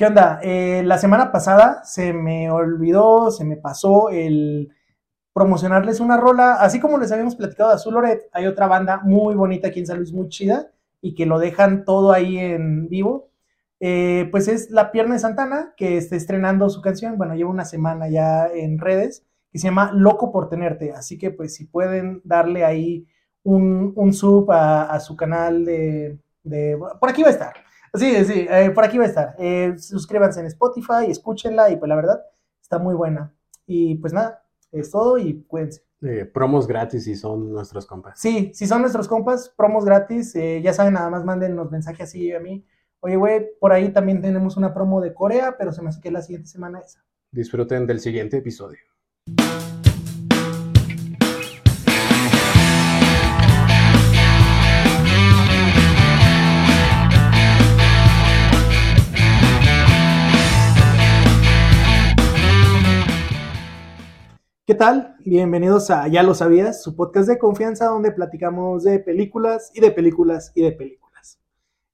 ¿Qué onda? Eh, la semana pasada se me olvidó, se me pasó el promocionarles una rola, así como les habíamos platicado de Azul hay otra banda muy bonita aquí en San Luis, muy chida, y que lo dejan todo ahí en vivo. Eh, pues es La Pierna de Santana, que está estrenando su canción, bueno, lleva una semana ya en redes, que se llama Loco por Tenerte, así que pues si pueden darle ahí un, un sub a, su canal de, Por aquí va a estar. Sí, sí, eh, por aquí va a estar. Eh, suscríbanse en Spotify, escúchenla y pues la verdad está muy buena. Y pues nada, es todo y cuídense. Eh, promos gratis si son nuestros compas. Sí, si son nuestros compas, promos gratis. ya saben, nada más manden los mensajes así a mí. Oye, güey, por ahí también tenemos una promo de Corea, pero se me hace que la siguiente semana esa. Disfruten del siguiente episodio. ¿Qué tal? Bienvenidos a Ya lo sabías, su podcast de confianza donde platicamos de películas y de películas y de películas.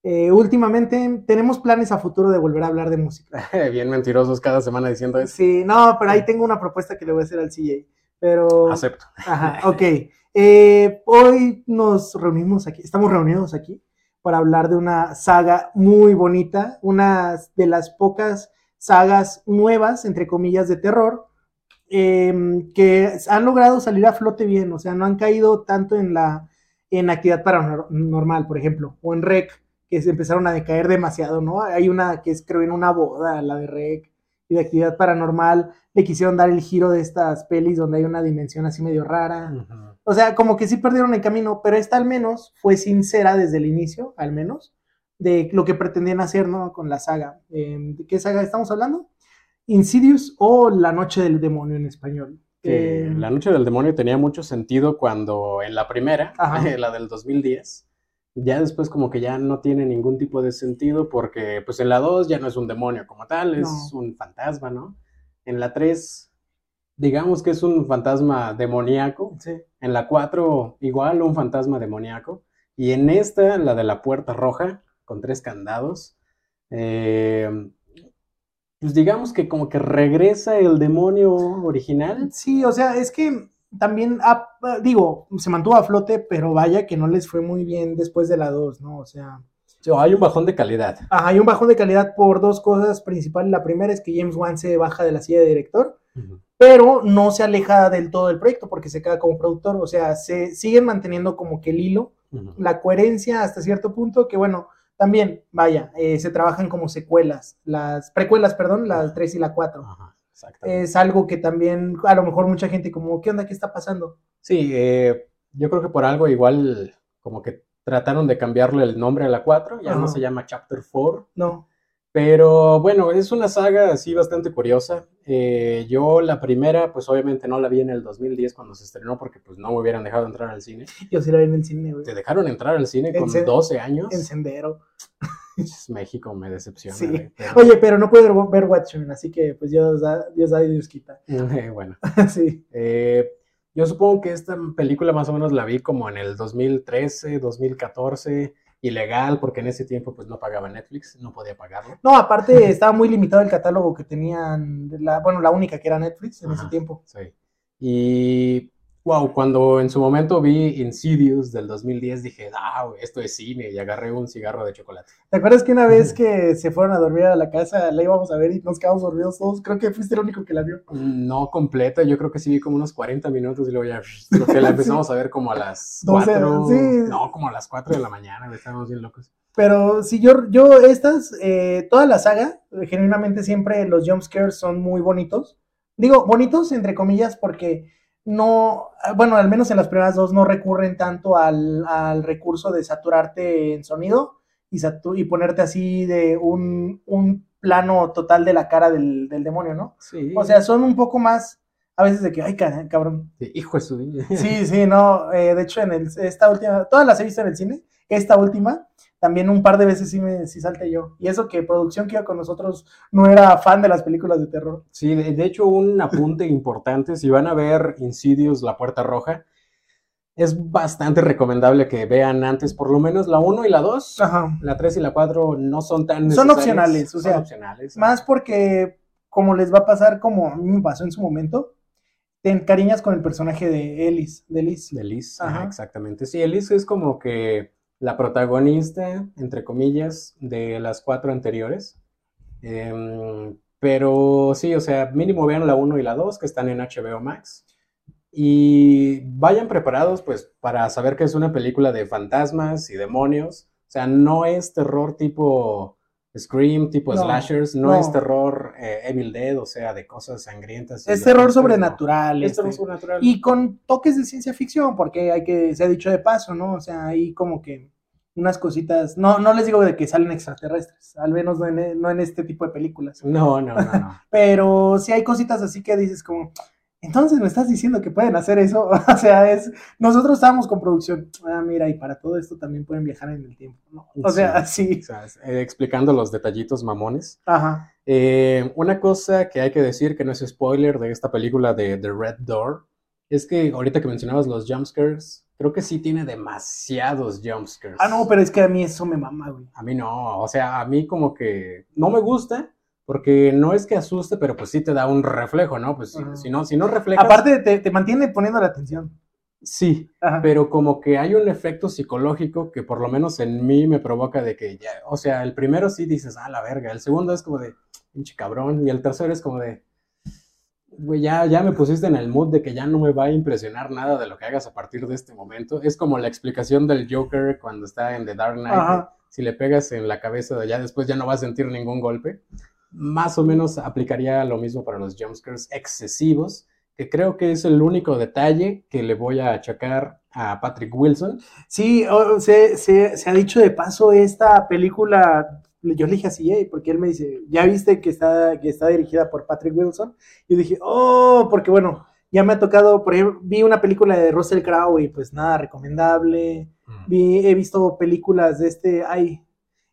Eh, últimamente tenemos planes a futuro de volver a hablar de música. Bien mentirosos cada semana diciendo eso. Sí, no, pero ahí tengo una propuesta que le voy a hacer al CJ. Pero... Acepto. Ajá, ok. Eh, hoy nos reunimos aquí, estamos reunidos aquí para hablar de una saga muy bonita, una de las pocas sagas nuevas, entre comillas, de terror Em, que han logrado salir a flote bien, o sea, no han caído tanto en la en actividad paranormal, por ejemplo, o en REC, que se empezaron a decaer demasiado, ¿no? Hay una que es, creo, en una boda, la de REC, y de actividad paranormal, le quisieron dar el giro de estas pelis donde hay una dimensión así medio rara. O sea, como que sí perdieron el camino, pero esta al menos fue sincera desde el inicio, al menos, de lo que pretendían hacer, ¿no? Con la saga. Em, ¿De qué saga estamos hablando? Insidious o La Noche del Demonio en español. la Noche del Demonio tenía mucho sentido cuando en la primera, la del 2010, ya después como que ya no tiene ningún tipo de sentido porque pues en la 2 ya no es un demonio como tal, es un fantasma, ¿no? En la 3 digamos que es un fantasma demoníaco. En la 4 igual un fantasma demoníaco. Y en esta, la de la puerta roja, con tres candados, eh, pues digamos que como que regresa el demonio original. Sí, o sea, es que también, ah, digo, se mantuvo a flote, pero vaya que no les fue muy bien después de la 2, ¿no? O sea... hay un bajón de calidad. Ajá, hay un bajón de calidad por dos cosas principales. La primera es que James Wan se baja de la silla de director, pero no se aleja del todo del proyecto porque se queda como productor. O sea, se siguen manteniendo como que el hilo, la coherencia hasta cierto punto, que bueno, también, vaya, eh, se trabajan como secuelas, las precuelas, perdón, las 3 y la 4. Ajá, es algo que también, a lo mejor mucha gente como, ¿qué onda? ¿Qué está pasando? Sí, eh, yo creo que por algo igual como que trataron de cambiarle el nombre a la 4, ya no se llama Chapter 4. No. Pero bueno, es una saga así bastante curiosa. Eh, yo la primera, pues obviamente no la vi en el 2010 cuando se estrenó porque pues no me hubieran dejado entrar al cine. Yo sí la vi en el cine, güey. Te dejaron entrar al cine con 12 años. En Sendero. México me decepciona. Sí. Oye, pero no puedo ver Watchmen, así que pues Dios da, Dios da y Dios quita. bueno. sí. Eh, yo supongo que esta película más o menos la vi como en el 2013, 2014 ilegal porque en ese tiempo pues no pagaba Netflix, no podía pagarlo. No, aparte estaba muy limitado el catálogo que tenían, la, bueno, la única que era Netflix en ese tiempo. Sí. Y wow, cuando en su momento vi Insidious del 2010 dije, ah, esto es cine y agarré un cigarro de chocolate. ¿Te acuerdas que una vez que se fueron a dormir a la casa la íbamos a ver y nos quedamos dormidos todos? Creo que fuiste el único que la vio. Mm, no completa, yo creo que sí vi como unos 40 minutos y luego ya, creo que la empezamos a ver como a las 4, sí. no, como a las 4 de la mañana, estábamos bien locos. Pero si yo, yo estas, eh, toda la saga, genuinamente siempre los jumpscares son muy bonitos. Digo, bonitos entre comillas porque no, bueno, al menos en las primeras dos no recurren tanto al, recurso de saturarte en sonido y, y ponerte así de un, plano total de la cara del, demonio, ¿no? Sí. O sea, son un poco más, a veces de que, ay, cabrón. hijo de su Sí, sí, no, eh, de hecho, en el, esta última, todas las he visto en el cine, esta última, también un par de veces sí me sí salte yo. Y eso que producción que iba con nosotros no era fan de las películas de terror. Sí, de, hecho un apunte importante, si van a ver Insidious, La Puerta Roja, es bastante recomendable que vean antes por lo menos la 1 y la 2. La 3 y la 4 no son tan Son opcionales, o sea, opcionales, más porque como les va a pasar como a mí me pasó en su momento, te encariñas con el personaje de Ellis, de Liz. De Liz, exactamente. Sí, Ellis es como que la protagonista, entre comillas, de las cuatro anteriores. Em, pero sí, o sea, mínimo vean la 1 y la 2 que están en HBO Max. Y vayan preparados pues para saber que es una película de fantasmas y demonios. O sea, no es terror tipo Scream, tipo slashers, no, es terror eh, Evil Dead, o sea, de cosas sangrientas. Es terror sobrenatural. Es terror este, sobrenatural. Y con toques de ciencia ficción, porque hay que, se ha dicho de paso, ¿no? O sea, hay como que unas cositas, no, no les digo de que salen extraterrestres, al menos no en, no en este tipo de películas. No, no, no. no. Pero sí hay cositas así que dices como, entonces me estás diciendo que pueden hacer eso. o sea, es. Nosotros estábamos con producción. Ah, mira, y para todo esto también pueden viajar en el tiempo. ¿no? O sea, sí. Eh, explicando los detallitos mamones. Ajá. Eh, una cosa que hay que decir que no es spoiler de esta película de The Red Door es que ahorita que mencionabas los jumpscares, creo que sí tiene demasiados jumpscares. Ah, no, pero es que a mí eso me mama, güey. A mí no. O sea, a mí como que no me gusta porque no es que asuste, pero pues sí te da un reflejo, ¿no? Pues si, no, si no reflejas... Aparte te, mantiene poniendo la atención. Sí, pero como que hay un efecto psicológico que por lo menos en mí me provoca de que ya, o sea, el primero sí dices, ah, la verga, el segundo es como de, pinche cabrón, y el tercero es como de, güey, ya, ya me pusiste en el mood de que ya no me va a impresionar nada de lo que hagas a partir de este momento. Es como la explicación del Joker cuando está en The Dark Knight, si le pegas en la cabeza, ya después ya no va a sentir ningún golpe más o menos aplicaría lo mismo para los jumpscares excesivos, que creo que es el único detalle que le voy a achacar a Patrick Wilson. Sí, se, ha dicho de paso esta película, yo le dije así, ¿eh? porque él me dice, ¿ya viste que está, que está dirigida por Patrick Wilson? Yo dije, oh, porque bueno, ya me ha tocado, por ejemplo, vi una película de Russell Crowe y pues nada recomendable. Mm. Vi, he visto películas de este, ay,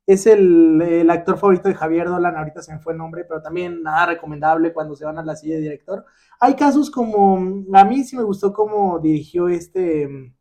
es el, actor favorito de Javier Dolan, ahorita se me fue el nombre, pero también nada recomendable cuando se van a la silla de director. Hay casos como, a mí sí me gustó cómo dirigió este,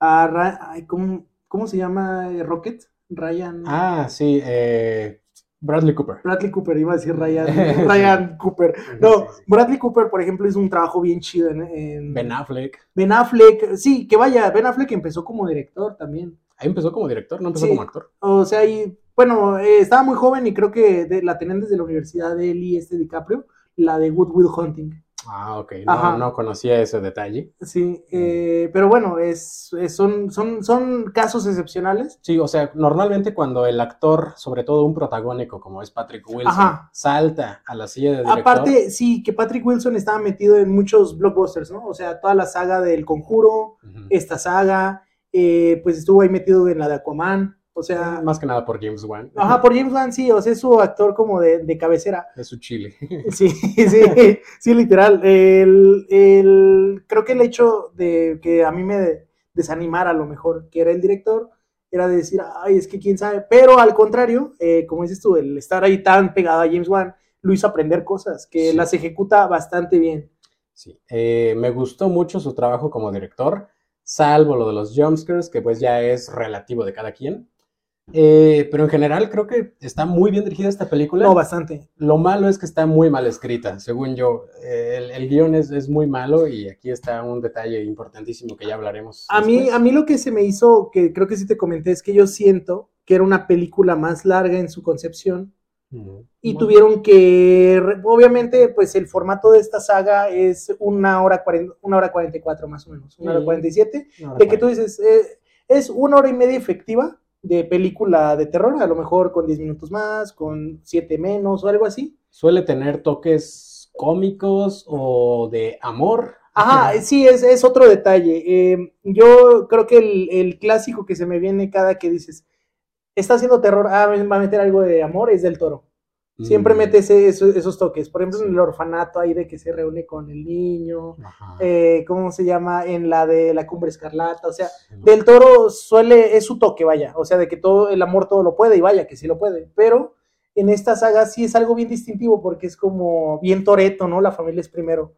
a, ¿cómo, ¿cómo, se llama? Rocket, Ryan. Ah, sí, eh, Bradley Cooper. Bradley Cooper, iba a decir Ryan, Ryan Cooper. No, Bradley Cooper, por ejemplo, hizo un trabajo bien chido en, Ben Affleck. Ben Affleck, sí, que vaya, Ben Affleck empezó como director también. Ahí empezó como director, no empezó como actor. O sea, y bueno, eh, estaba muy joven y creo que la tenían desde la universidad de él y este DiCaprio, la de Good Will Hunting. Ah, ok, no, no, conocía ese detalle. Sí, mm. eh, pero bueno, es, son, son, son casos excepcionales. Sí, o sea, normalmente cuando el actor, sobre todo un protagónico como es Patrick Wilson, salta a la silla de director. Aparte, sí, que Patrick Wilson estaba metido en muchos blockbusters, ¿no? O sea, toda la saga del Conjuro, esta saga, eh, pues estuvo ahí metido en la de Aquaman. O sea. Más que nada por James Wan. Ajá, por James Wan, sí, o sea, es su actor como de, cabecera. Es su chile. Sí, sí, sí, literal. El, el, creo que el hecho de que a mí me desanimara a lo mejor, que era el director, era de decir, ay, es que quién sabe. Pero al contrario, eh, como dices tú, el estar ahí tan pegado a James Wan lo hizo aprender cosas, que las ejecuta bastante bien. Sí, eh, me gustó mucho su trabajo como director salvo lo de los jumpscares, que pues ya es relativo de cada quien. Eh, pero en general creo que está muy bien dirigida esta película. No, bastante. Lo malo es que está muy mal escrita, según yo. el, el, guion es, es, muy malo y aquí está un detalle importantísimo que ya hablaremos. A mí, a mí lo que se me hizo, que creo que sí te comenté, es que yo siento que era una película más larga en su concepción y tuvieron que, obviamente, pues el formato de esta saga es una hora, cuarenta, una hora 44 más o menos, una hora 47, de que tú dices, eh, es una hora y media efectiva de película de terror, a lo mejor con 10 minutos más, con 7 menos o algo así. Suele tener toques cómicos o de amor. Ajá, sí, es, es otro detalle. Eh, yo creo que el, el clásico que se me viene cada que dices, está haciendo terror, ah, va a meter algo de amor, es del toro. Siempre mm. mete esos, toques. Por ejemplo, en el orfanato ahí de que se reúne con el niño. Eh, ¿Cómo se llama? En la de la cumbre escarlata. O sea, del toro suele, es su toque, vaya. O sea, de que todo el amor todo lo puede y vaya, que sí lo puede. Pero en esta saga sí es algo bien distintivo porque es como bien toreto, ¿no? La familia es primero.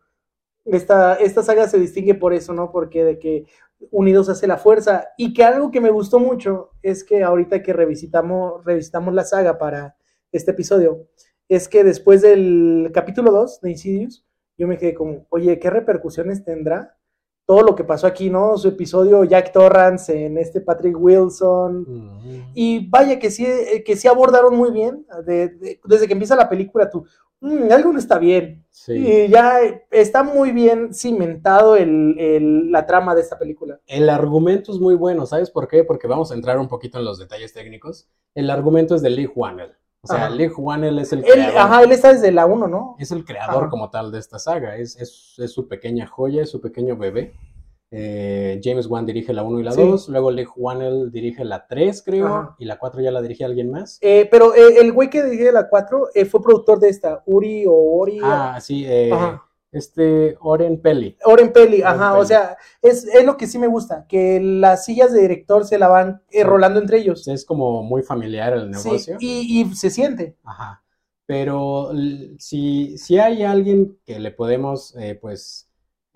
Esta, esta saga se distingue por eso, ¿no? Porque de que unidos hace la fuerza. Y que algo que me gustó mucho es que ahorita que revisitamos, revisitamos la saga para este episodio, es que después del capítulo 2 de Insidious, yo me quedé como, oye, ¿qué repercusiones tendrá todo lo que pasó aquí, ¿no? Su episodio Jack Torrance en este Patrick Wilson. Y vaya que sí, eh, que sí abordaron muy bien. desde que empieza la película, tú, mm, algo no está bien. Y ya está muy bien cimentado el, la trama de esta película. El argumento es muy bueno, ¿sabes por qué? Porque vamos a entrar un poquito en los detalles técnicos. El argumento es de Lee Wannell. O sea, Lee Wannell es el creador. Ajá, él está desde la 1, ¿no? Es el creador como tal de esta saga. Es, es, su pequeña joya, es su pequeño bebé. Eh, James Wan dirige la 1 y la 2, luego Lee Wannell dirige la 3, creo, y la 4 ya la dirige alguien más. Eh, pero eh, el güey que dirige la 4 fue productor de esta, Uri o Ori. Ah, sí, este Oren Pelli. Oren Pelli, ajá, o sea, es, lo que sí me gusta, que las sillas de director se la van rolando entre ellos. Es como muy familiar el negocio. y, se siente. Ajá, pero si, si hay alguien que le podemos, pues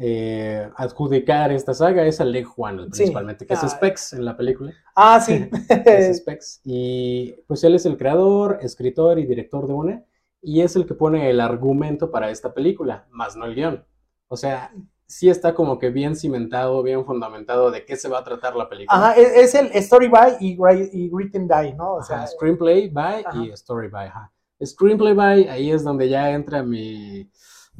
eh, adjudicar esta saga es a Leg Juan, principalmente, que es Specs en la película. Ah, sí. es Specs. Y pues él es el creador, escritor y director de una, y es el que pone el argumento para esta película, más no el guion. O sea, sí está como que bien cimentado, bien fundamentado de qué se va a tratar la película. Ajá, e-, es, el story by y, written by, ¿no? O sea, screenplay by y story by, ajá. Screenplay by, ahí es donde ya entra mi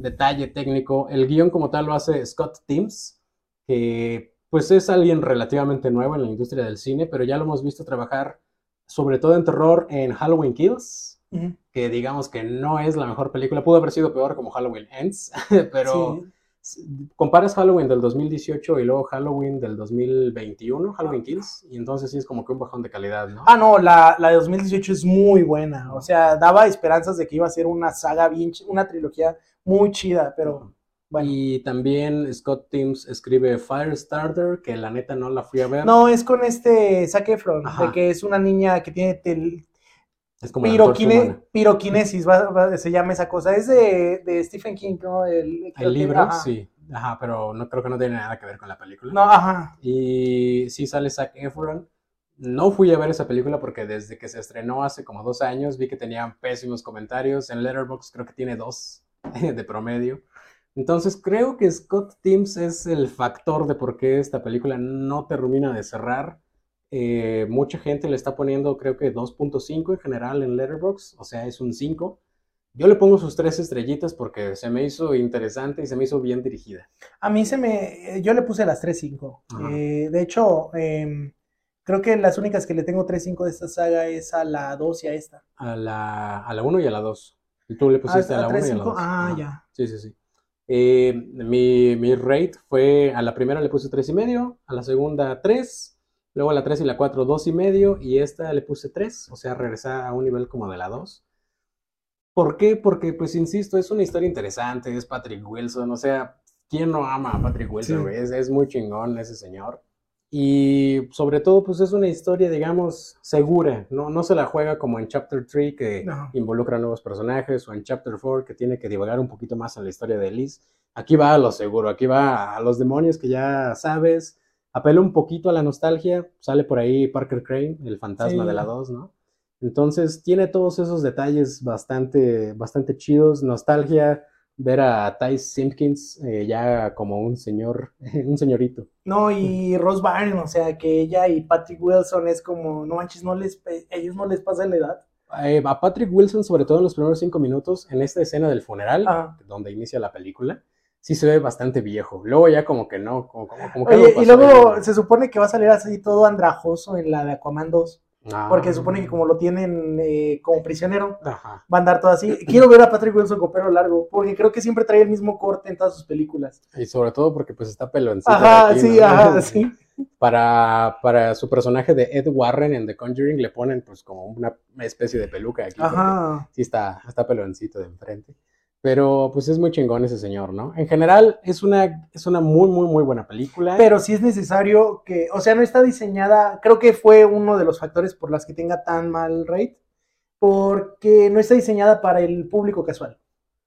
detalle técnico. El guion como tal lo hace Scott Timms, que pues es alguien relativamente nuevo en la industria del cine, pero ya lo hemos visto trabajar sobre todo en terror en Halloween Kills, que digamos que no es la mejor película, pudo haber sido peor como Halloween Ends, pero comparas Halloween del 2018 y luego Halloween del 2021, Halloween Kills, y entonces sí es como que un bajón de calidad, ¿no? Ah, no, la, la de 2018 es muy buena, o sea, daba esperanzas de que iba a ser una saga bien, una trilogía muy chida, pero... Bueno. Y también Scott Timms escribe Firestarter, que la neta no la fui a ver. No, es con este Zac Efron, de que es una niña que tiene es como piroquinesis, se llama esa cosa. Es de, de Stephen King, ¿no? El, libro, sí. Ajá, pero no creo que no tiene nada que ver con la película. No, ajá. Y sí sale Zac Efron. No fui a ver esa película porque desde que se estrenó hace como dos años vi que tenían pésimos comentarios. En Letterboxd creo que tiene dos. de promedio. Entonces creo que Scott Timms es el factor de por qué esta película no termina de cerrar. Eh, mucha gente le está poniendo creo que 2.5 en general en Letterboxd, o sea, es un 5. Yo le pongo sus tres estrellitas porque se me hizo interesante y se me hizo bien dirigida. A mí se me... Yo le puse las 3.5. Eh, de hecho, em, creo que las únicas que le tengo 3.5 de esta saga es a la 2 y a esta. A la, a la 1 y a la 2. Y tú le ah, pusiste a, la 1 y a la 2. Ah, ya. Sí, sí, sí. Eh, mi, mi, rate fue, a la primera le puse 3,5, a la segunda 3, luego la 3 y la 4 2,5 y esta le puse 3, o sea, regresar a un nivel como de la 2. ¿Por qué? Porque, pues, insisto, es una historia interesante, es Patrick Wilson, o sea, ¿quién no ama a Patrick Wilson? Es, es muy chingón ese señor. Y sobre todo, pues es una historia, digamos, segura, ¿no? No se la juega como en Chapter 3, que involucra nuevos personajes, o en Chapter 4, que tiene que divagar un poquito más en la historia de Liz. Aquí va a lo seguro, aquí va a los demonios que ya sabes, apela un poquito a la nostalgia, sale por ahí Parker Crane, el fantasma de la 2, ¿no? Entonces tiene todos esos detalles bastante, bastante chidos, nostalgia, ver a Ty Simpkins eh, ya como un señor, un señorito. No, y Ross Byrne, o sea, que ella y Patrick Wilson es como, no manches, no les, ellos no les pasa la edad. Eh, a Patrick Wilson, sobre todo en los primeros cinco minutos, en esta escena del funeral, donde inicia la película, sí se ve bastante viejo. Luego ya como que no, como, como, que Y luego se supone que va a salir así todo andrajoso en la de Aquaman 2. Porque se supone que como lo tienen eh, como prisionero, va a andar todo así. Quiero ver a Patrick Wilson con pelo largo, porque creo que siempre trae el mismo corte en todas sus películas. Y sobre todo porque pues está peloncito. Ajá, sí, ajá, sí. Para, para su personaje de Ed Warren en The Conjuring le ponen pues como una especie de peluca aquí. Ajá. Sí está, está peloncito de enfrente. Pero pues es muy chingón ese señor, ¿no? En general es una, es una muy, muy, muy buena película. Pero sí es necesario que, o sea, no está diseñada, creo que fue uno de los factores por las que tenga tan mal rate, porque no está diseñada para el público casual.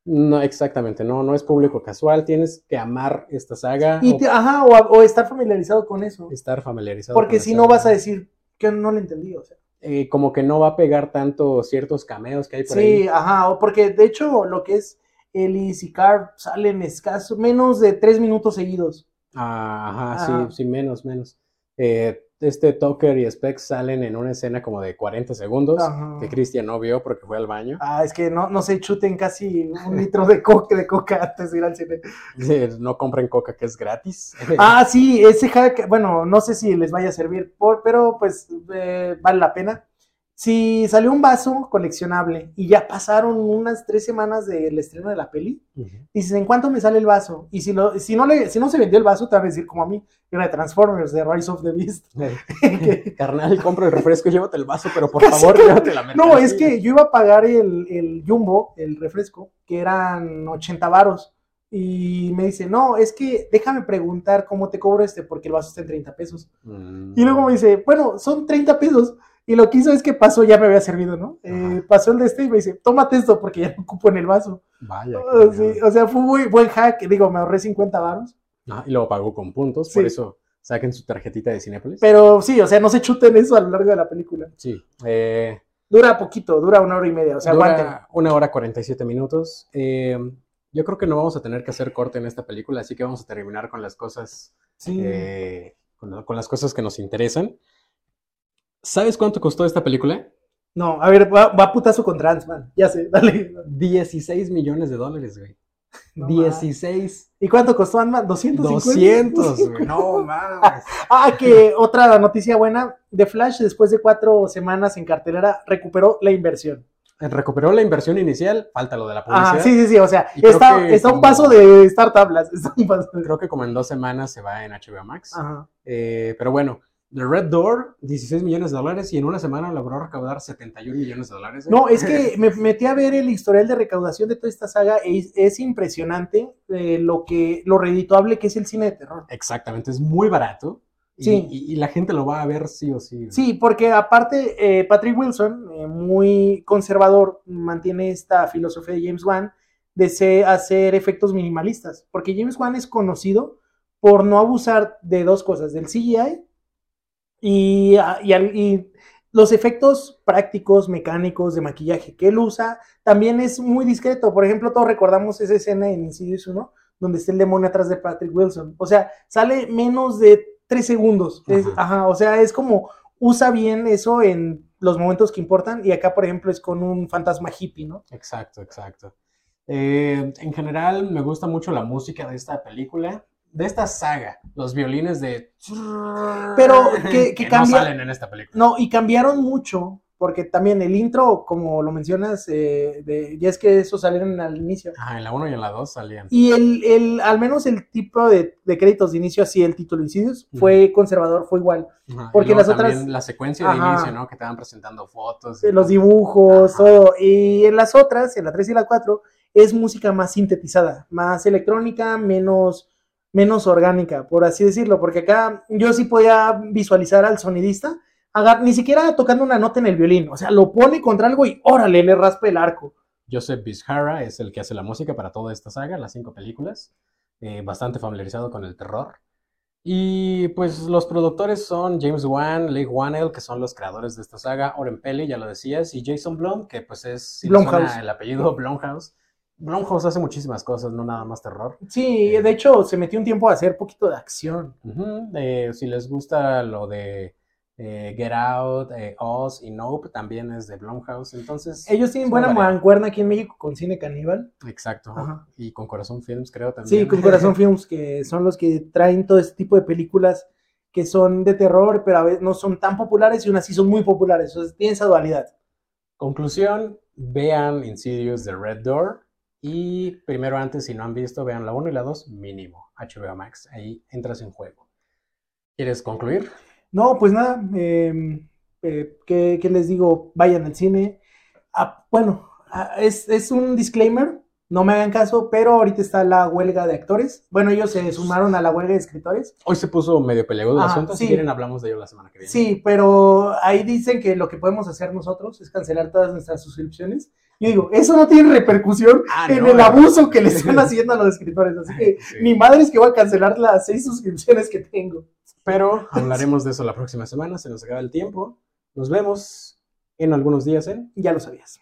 No, exactamente, no, no es público casual, tienes que amar esta saga. Y te- ajá, o, o estar familiarizado con eso. estar familiarizado. Porque si no saga. vas a decir que no lo entendí, o sea. Eh, como que no va a pegar tanto ciertos cameos que hay por ahí. Sí, ajá, o porque de hecho lo que es Ellis y Carl salen escasos, menos de tres minutos seguidos. Ah, ajá, Ajá. sí, sí, menos, menos. Eh, este Tucker y Specs salen en una escena como de 40 segundos Ajá. que Cristian no vio porque fue al baño. Ah, es que no, no se chuten casi un litro de coca, de coca antes de ir al cine. No compren coca que es gratis. Ah, sí, ese hack, bueno, no sé si les vaya a servir, por, pero pues eh, vale la pena. Si salió un vaso coleccionable y ya pasaron unas tres semanas del estreno de la peli, Ujú. dices, ¿en cuánto me sale el vaso? Y si, lo, si, no, le, si no se vendió el vaso, te van a decir como a mí, era de Transformers, de Rise of the Beast. Que- Carnal, compra el refresco y llévate el vaso, pero por favor, que- llévate la No, mercancía. es que yo iba a pagar el, el Jumbo, el refresco, que eran 80 varos. Y me dice, no, es que déjame preguntar cómo te cobro este, porque el vaso está en 30 pesos. Mm. Y luego me dice, bueno, son 30 pesos. Y lo que hizo es que pasó, ya me había servido, ¿no? Eh, pasó el de este y me dice, tómate esto porque ya no ocupo en el vaso. Vaya. Oh, qué sí, o sea, fue un muy buen hack. Digo, me ahorré 50 varos. Ah, y luego pagó con puntos, por eso saquen su tarjetita de Cinépolis. Pero sí, o sea, no se chuten eso a lo largo de la película. Sí. eh, Dura poquito, dura una hora y media. O sea, dura aguanten. una hora 47 minutos. Eh, yo creo que no vamos a tener que hacer corte en esta película, así que vamos a terminar con las cosas, Sí. eh, con, con las cosas que nos interesan. ¿Sabes cuánto costó esta película? No, a ver, va, va putazo con Transman. Ya sé, dale. 16 millones de dólares, güey. No 16. ¿Y cuánto costó Ant-Man? 250. 200, güey. No mames. Ah, que otra noticia buena. The Flash, después de cuatro semanas en cartelera, recuperó la inversión. Recuperó la inversión inicial, falta lo de la publicidad. Ah, sí, sí, sí. O sea, Y está, está un paso de startup. las- Está un paso de- Creo que como en dos semanas se va en HBO Max. Ajá. Eh, pero bueno, The Red Door, 16 millones de dólares y en una semana logró recaudar 71 millones de dólares. ¿eh? No, es que me metí a ver el historial de recaudación de toda esta saga. Es, es impresionante eh, lo que lo redituable que es el cine de terror. Exactamente, es muy barato. Y, Sí. y- y la gente lo va a ver sí o sí. Sí, porque aparte eh, Patrick Wilson, muy conservador, mantiene esta filosofía de James Wan de hacer efectos minimalistas, porque James Wan es conocido por no abusar de dos cosas, del CGI y, y y los efectos prácticos, mecánicos, de maquillaje que él usa, también es muy discreto. Por ejemplo, todos recordamos esa escena en Insidious 1, donde está el demonio atrás de Patrick Wilson. O sea, sale menos de tres segundos. Es- ajá, o sea, es como usa bien eso en los momentos que importan y acá, por ejemplo, es con un fantasma hippie, ¿no? Exacto, exacto. Eh, en general me gusta mucho la música de esta película, de esta saga, los violines de... Pero que- que no cambia- salen en esta película. No, y cambiaron mucho, porque también el intro, como lo mencionas, eh, de, ya es que eso salieron al inicio. Ajá, en la 1 y en la 2 salían. Y el, el, al menos el tipo de, de créditos de inicio, así el título Insidious, fue conservador, fue igual. Porque luego las otras- La secuencia de Ajá. inicio, ¿no? Que te van presentando fotos. y Eh, Los dibujos, Ajá. todo. Y en las otras, en la 3 y la 4, es música más sintetizada, más electrónica, menos, menos orgánica, por así decirlo. Porque acá yo sí podía visualizar al sonidista, ni siquiera tocando una nota en el violín. O sea, lo pone contra algo y órale, le raspa el arco. Joseph Bishara es el que hace la música para toda esta saga, las cinco películas. eh, bastante familiarizado con el terror. Y pues los productores son James Wan, Leigh Whannell, que son los creadores de esta saga, Oren Peli, ya lo decías, y Jason Blum, que pues es si el apellido Blumhouse. Blumhouse hace muchísimas cosas, no nada más terror. Sí, de hecho, se metió un tiempo a hacer poquito de acción. Eh, si les gusta lo de eh, Get Out, eh, Oz y Nope, también es de Blumhouse. Entonces, Ellos tienen buena mancuerna aquí en México con Cine Caníbal. Exacto. Ajá. Y con Corazón Films, creo también. Sí, con Corazón Films, que son los que traen todo este tipo de películas que son de terror, pero a veces no son tan populares y aún así son muy populares. Entonces tiene esa dualidad. Conclusión, vean Insidious The Red Door. Y primero antes, si no han visto, vean la 1 y la 2, mínimo, HBO Max. Ahí entras en juego. ¿Quieres concluir? No, pues nada, eh, eh, ¿qué, qué les digo? Vayan al cine. Ah, bueno, ah, es, es un disclaimer, no me hagan caso, pero ahorita está la huelga de actores. Bueno, ellos se sumaron a la huelga de escritores. Hoy se puso medio peleagudo el Ah, asunto. Si sí. quieren, hablamos de ello la semana que viene. Sí, pero ahí dicen que lo que podemos hacer nosotros es cancelar todas nuestras suscripciones Yo digo, eso no tiene repercusión ah, en el abuso que le están haciendo a los escritores. Así que mi madre es que va a cancelar las seis suscripciones que tengo. Pero hablaremos de eso la próxima semana, se nos acaba el tiempo. Nos vemos en algunos días, ¿eh? Ya lo sabías.